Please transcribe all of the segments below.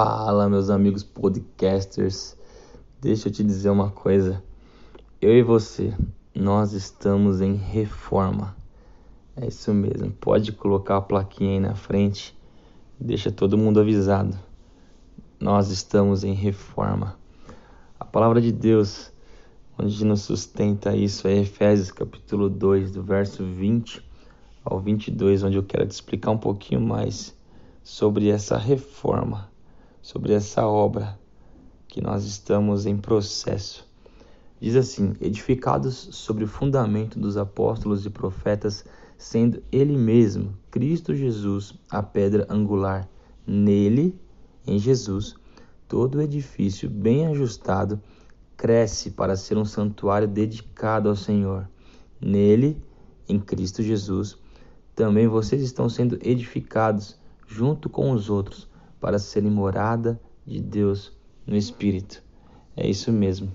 Fala, meus amigos podcasters. Deixa eu te dizer uma coisa. Eu e você, nós estamos em reforma. É isso mesmo. Pode colocar a plaquinha aí na frente. Deixa todo mundo avisado. Nós estamos em reforma. A palavra de Deus, onde nos sustenta isso, é Efésios capítulo 2, do verso 20 ao 22, onde eu quero te explicar um pouquinho mais sobre essa reforma sobre essa obra que nós estamos em processo. Diz assim: edificados sobre o fundamento dos apóstolos e profetas, sendo Ele mesmo, Cristo Jesus, a pedra angular. Nele, em Jesus, todo edifício bem ajustado cresce para ser um santuário dedicado ao Senhor. Nele, em Cristo Jesus, também vocês estão sendo edificados junto com os outros para serem morada de Deus no Espírito. É isso mesmo.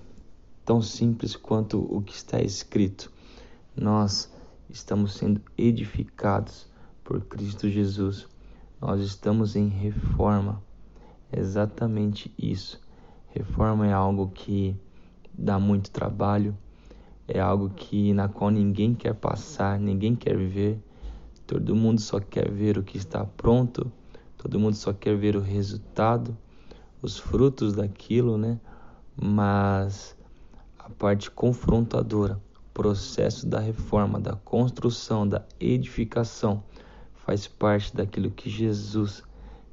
Tão simples quanto o que está escrito. Nós estamos sendo edificados por Cristo Jesus. Nós estamos em reforma. É exatamente isso. Reforma é algo que dá muito trabalho, é algo que na qual ninguém quer passar, ninguém quer viver. Todo mundo só quer ver o que está pronto Todo mundo só quer ver o resultado, os frutos daquilo, né? Mas a parte confrontadora, processo da reforma, da construção, da edificação, faz parte daquilo que Jesus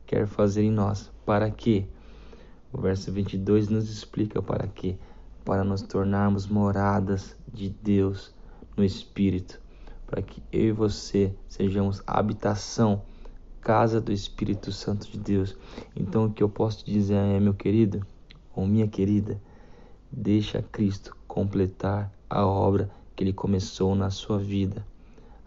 quer fazer em nós. Para quê? O verso 22 nos explica para quê? Para nos tornarmos moradas de Deus no Espírito, para que eu e você sejamos habitação casa do Espírito Santo de Deus. Então o que eu posso dizer é, meu querido ou minha querida, deixa Cristo completar a obra que ele começou na sua vida.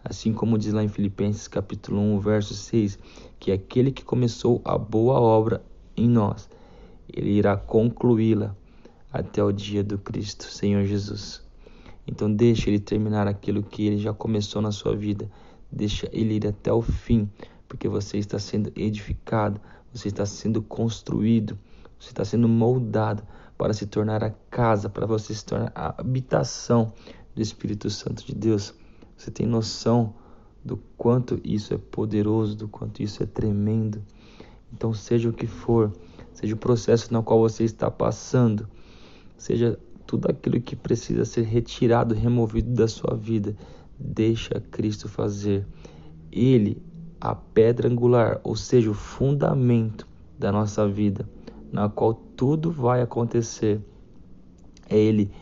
Assim como diz lá em Filipenses capítulo 1, verso 6, que aquele que começou a boa obra em nós, ele irá concluí-la até o dia do Cristo, Senhor Jesus. Então deixa ele terminar aquilo que ele já começou na sua vida. Deixa ele ir até o fim, porque você está sendo edificado, você está sendo construído, você está sendo moldado para se tornar a casa, para você se tornar a habitação do Espírito Santo de Deus. Você tem noção do quanto isso é poderoso, do quanto isso é tremendo. Então, seja o que for, seja o processo no qual você está passando, seja tudo aquilo que precisa ser retirado, removido da sua vida, deixa Cristo fazer. Ele a pedra angular, ou seja, o fundamento da nossa vida, na qual tudo vai acontecer. É Ele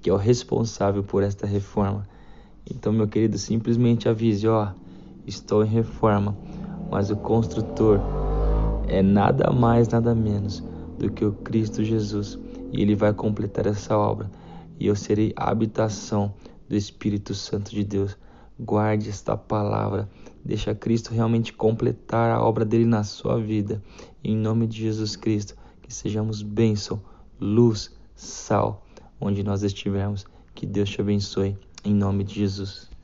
que é o responsável por esta reforma. Então, meu querido, simplesmente avise: ó, estou em reforma, mas o construtor é nada mais, nada menos do que o Cristo Jesus, e Ele vai completar essa obra, e eu serei a habitação do Espírito Santo de Deus. Guarde esta palavra. Deixa Cristo realmente completar a obra dele na sua vida. Em nome de Jesus Cristo, que sejamos bênção, luz, sal, onde nós estivermos. Que Deus te abençoe. Em nome de Jesus.